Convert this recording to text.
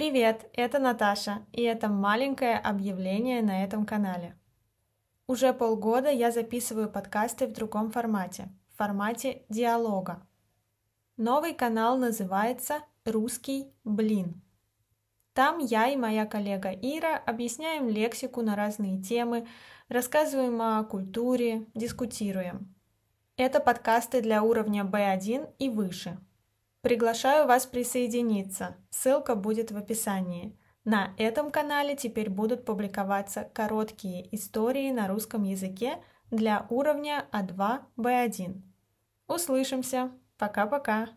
Привет, это Наташа, и это маленькое объявление на этом канале. Уже полгода я записываю подкасты в другом формате, в формате диалога. Новый канал называется «Русский блин». Там я и моя коллега Ира объясняем лексику на разные темы, рассказываем о культуре, дискутируем. Это подкасты для уровня B1 и выше – Приглашаю вас присоединиться, ссылка будет в описании. На этом канале теперь будут публиковаться короткие истории на русском языке для уровня А2-Б1. Услышимся! Пока-пока!